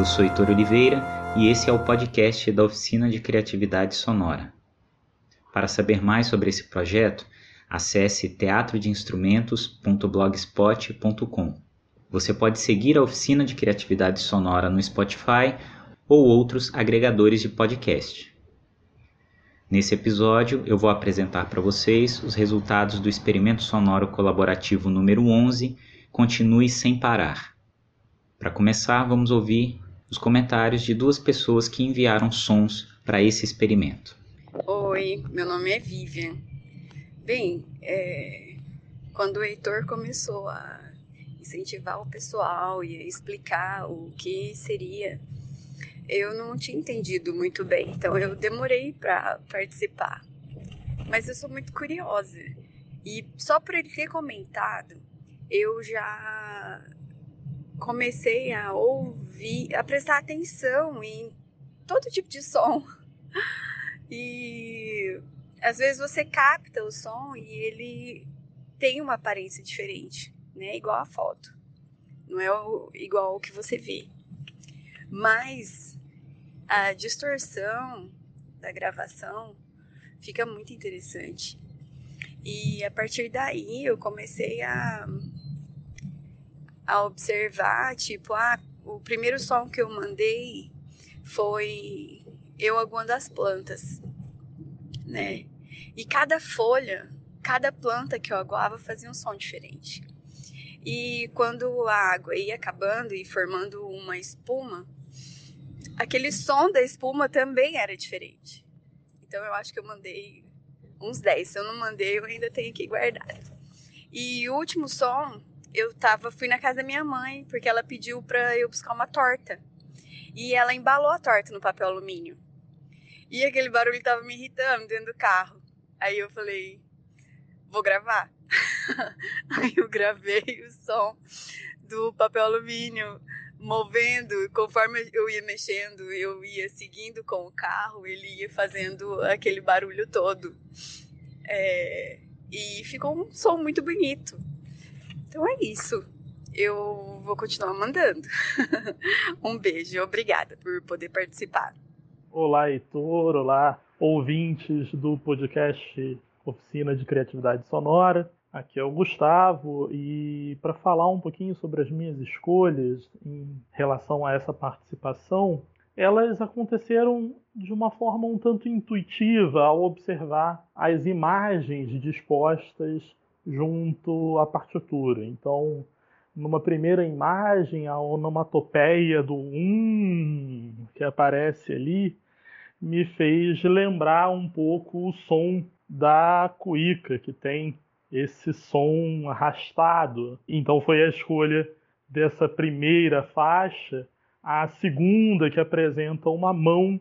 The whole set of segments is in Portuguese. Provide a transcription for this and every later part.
Eu sou Heitor Oliveira e esse é o podcast da Oficina de Criatividade Sonora. Para saber mais sobre esse projeto, acesse teatrodeinstrumentos.blogspot.com. Você pode seguir a Oficina de Criatividade Sonora no Spotify ou outros agregadores de podcast. Nesse episódio, eu vou apresentar para vocês os resultados do experimento sonoro colaborativo número 11, Continue Sem Parar. Para começar, vamos ouvir os comentários de duas pessoas que enviaram sons para esse experimento. Oi, meu nome é Vivian. Bem, é, quando o Heitor começou a incentivar o pessoal e explicar o que seria, eu não tinha entendido muito bem, então eu demorei para participar. Mas eu sou muito curiosa e só por ele ter comentado, eu já comecei a ouvir, a prestar atenção em todo tipo de som. E às vezes você capta o som e ele tem uma aparência diferente, né? Igual a foto. Não é igual o que você vê. Mas a distorção da gravação fica muito interessante. E a partir daí eu comecei a a observar, tipo, ah, o primeiro som que eu mandei foi eu aguando as plantas, né? E cada folha, cada planta que eu aguava fazia um som diferente. E quando a água ia acabando e formando uma espuma, aquele som da espuma também era diferente. Então eu acho que eu mandei uns 10. Se eu não mandei, eu ainda tenho que guardar. E o último som eu tava, fui na casa da minha mãe, porque ela pediu pra eu buscar uma torta. E ela embalou a torta no papel alumínio. E aquele barulho tava me irritando dentro do carro. Aí eu falei, vou gravar. Aí eu gravei o som do papel alumínio movendo, conforme eu ia mexendo, eu ia seguindo com o carro, ele ia fazendo aquele barulho todo. É, e ficou um som muito bonito. Então é isso. Eu vou continuar mandando. um beijo, obrigada por poder participar. Olá, Heitor, olá, ouvintes do podcast Oficina de Criatividade Sonora. Aqui é o Gustavo e para falar um pouquinho sobre as minhas escolhas em relação a essa participação, elas aconteceram de uma forma um tanto intuitiva ao observar as imagens dispostas junto à partitura. Então, numa primeira imagem, a onomatopeia do um que aparece ali me fez lembrar um pouco o som da cuíca, que tem esse som arrastado. Então foi a escolha dessa primeira faixa. A segunda, que apresenta uma mão,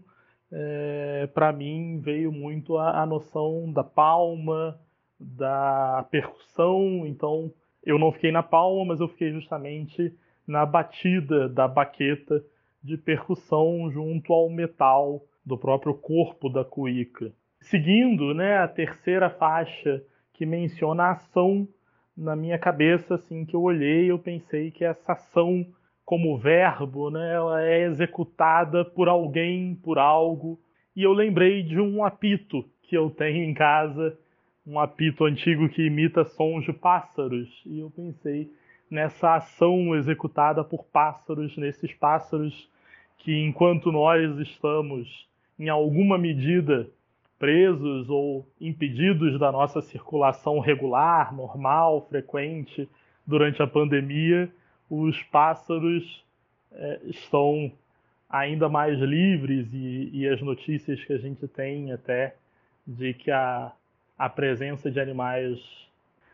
é, para mim veio muito a, a noção da palma, da percussão, então eu não fiquei na palma, mas eu fiquei justamente na batida da baqueta de percussão junto ao metal do próprio corpo da cuíca. Seguindo, né, a terceira faixa que menciona a ação na minha cabeça, assim, que eu olhei, eu pensei que essa ação como verbo, né, ela é executada por alguém, por algo, e eu lembrei de um apito que eu tenho em casa um apito antigo que imita sons de pássaros. E eu pensei nessa ação executada por pássaros, nesses pássaros que, enquanto nós estamos em alguma medida presos ou impedidos da nossa circulação regular, normal, frequente durante a pandemia, os pássaros é, estão ainda mais livres e, e as notícias que a gente tem até de que a a presença de animais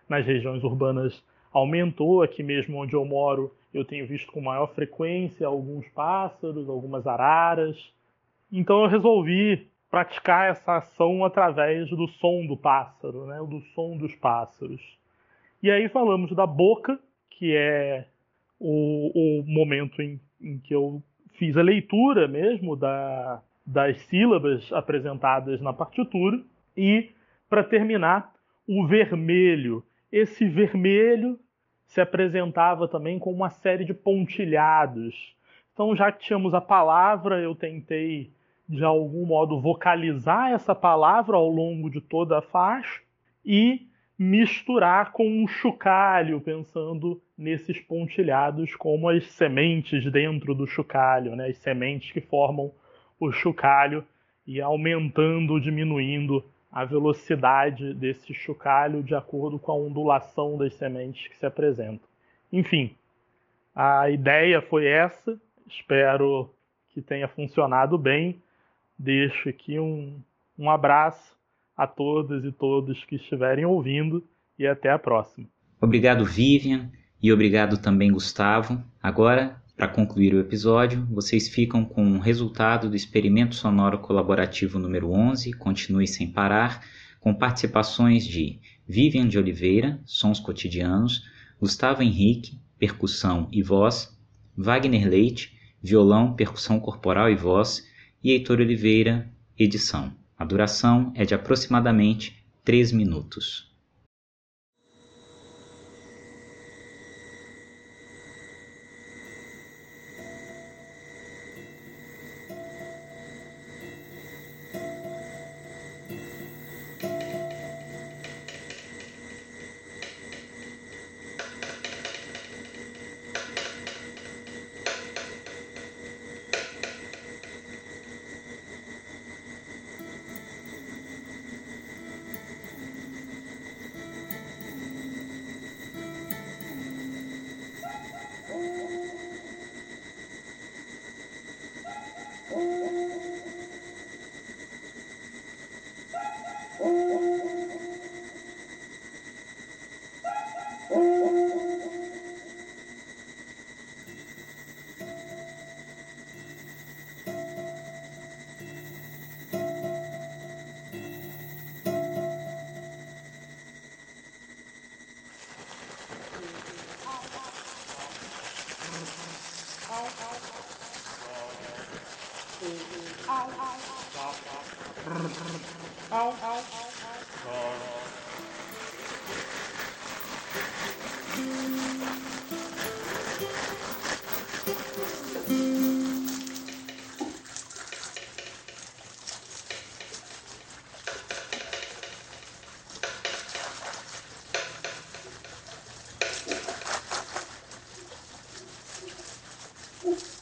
nas regiões urbanas aumentou. Aqui mesmo onde eu moro, eu tenho visto com maior frequência alguns pássaros, algumas araras. Então eu resolvi praticar essa ação através do som do pássaro, né? do som dos pássaros. E aí falamos da boca, que é o, o momento em, em, que eu fiz a leitura mesmo da, das sílabas apresentadas na partitura, e para terminar, o vermelho. Esse vermelho se apresentava também com uma série de pontilhados. Então, já que tínhamos a palavra, eu tentei de algum modo vocalizar essa palavra ao longo de toda a faixa e misturar com um chocalho, pensando nesses pontilhados como as sementes dentro do chocalho, né? as sementes que formam o chocalho e aumentando, diminuindo a velocidade desse chocalho de acordo com a ondulação das sementes que se apresentam. Enfim, a ideia foi essa. Espero que tenha funcionado bem. Deixo aqui um, um abraço a todas e todos que estiverem ouvindo e até a próxima. Obrigado, Vivian, e obrigado também, Gustavo. Agora para concluir o episódio, vocês ficam com o resultado do experimento sonoro colaborativo número 11, Continue Sem Parar, com participações de Vivian de Oliveira, sons cotidianos, Gustavo Henrique, percussão e voz, Wagner Leite, violão, percussão corporal e voz, e Heitor Oliveira, edição. A duração é de aproximadamente 3 minutos.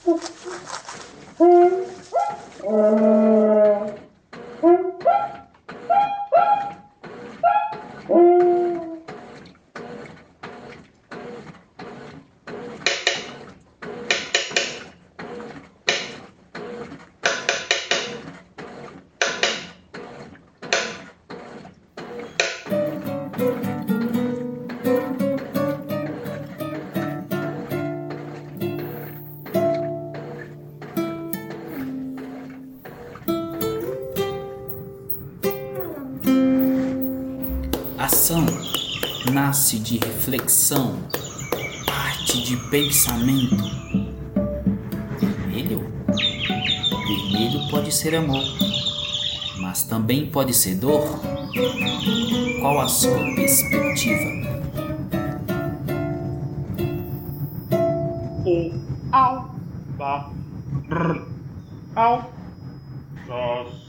Mm-hmm. Ação nasce de reflexão, parte de pensamento. Vermelho? Vermelho pode ser amor, mas também pode ser dor. Qual a sua perspectiva? O, au, ba, r, au, das.